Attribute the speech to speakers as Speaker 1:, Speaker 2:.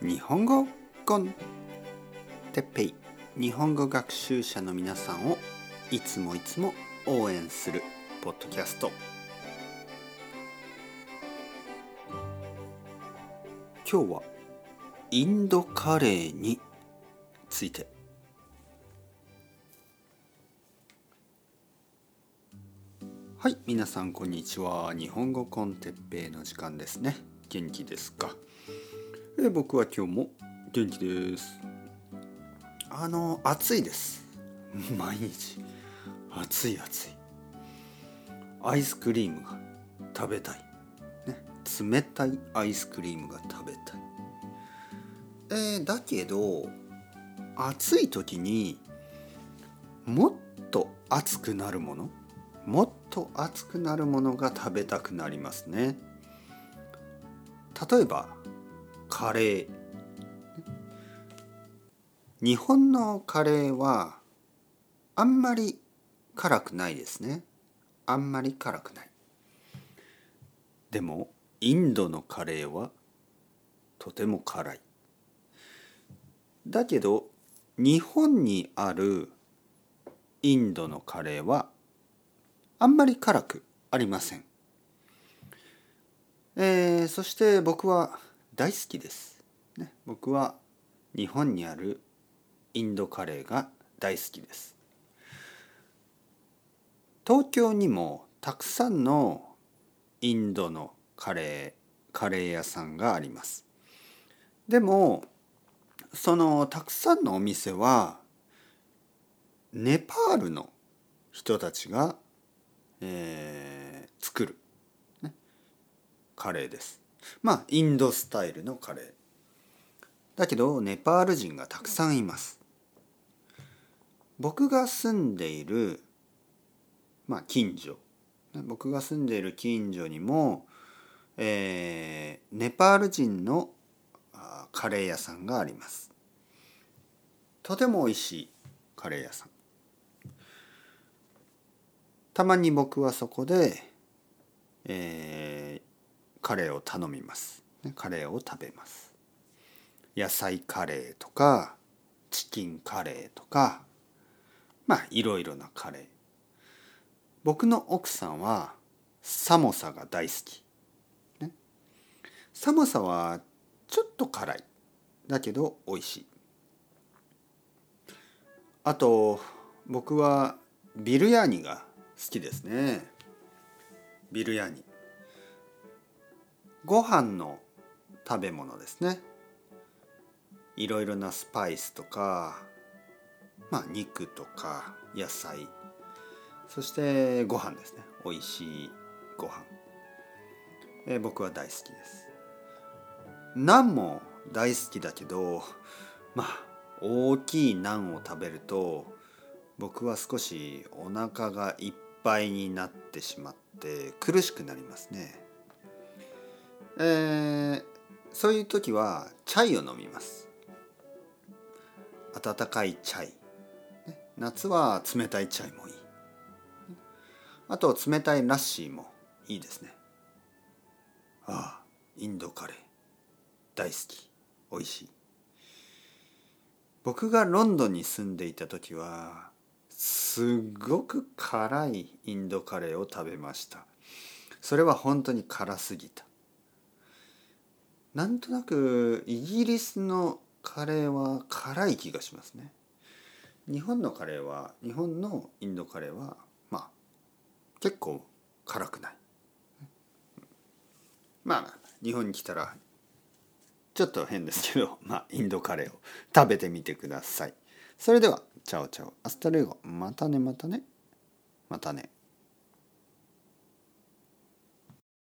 Speaker 1: 日本語コンテッペイ日本語学習者の皆さんをいつもいつも応援するポッドキャスト。今日はインドカレーについて。はい皆さんこんにちは。日本語コンテッペイの時間ですね。元気ですか？え僕は今日も元気です。あの暑いです。毎日。暑い暑い。アイスクリームが食べたい、ね、冷たいアイスクリームが食べたい。えー、だけど暑い時にもっと熱くなるものもっと熱くなるものが食べたくなりますね。例えばカレー。日本のカレーはあんまり辛くないですね。あんまり辛くない。でもインドのカレーはとても辛い。だけど日本にあるインドのカレーはあんまり辛くありません。えー、そして僕は大好きです、ね。僕は日本にあるインドカレーが大好きです。東京にもたくさんのインドのカレーカレー屋さんがあります。でもそのたくさんのお店はネパールの人たちがえー、作る、ね、カレーですまあインドスタイルのカレー。だけどネパール人がたくさんいます。僕が住んでいるまあ近所。僕が住んでいる近所にも、えー、ネパール人のカレー屋さんがあります。とても美味しいカレー屋さん。たまに僕はそこで、えー、カレーを頼みます。カレーを食べます。野菜カレーとかチキンカレーとかまあいろいろなカレー。僕の奥さんはサモサが大好き。ね、サモサはちょっと辛い。だけど美味しい。あと僕はビルヤーニが好きですねビルヤニご飯の食べ物ですね。いろいろなスパイスとかまあ肉とか野菜。そしてご飯ですね。美味しいご飯。え僕は大好きです。ナンも大好きだけどまあ大きいナンを食べると僕は少しお腹がいっぱいになってしまって苦しくなりますね。えー、そういう時はチャイを飲みます。温かいチャイ。夏は冷たいチャイもいい。あと冷たいラッシーもいいですね。ああ、インドカレー。大好き。美味しい。僕がロンドンに住んでいた時はすごく辛いインドカレーを食べましたそれは本当に辛すぎたなんとなくイギリスのカレーは辛い気がしますね。日本のカレーは日本のインドカレーはまあ結構辛くない。まあ日本に来たらちょっと変ですけど まあインドカレーを食べてみてください。それでは ciao ciao。 hasta luego。またねまたね。またね。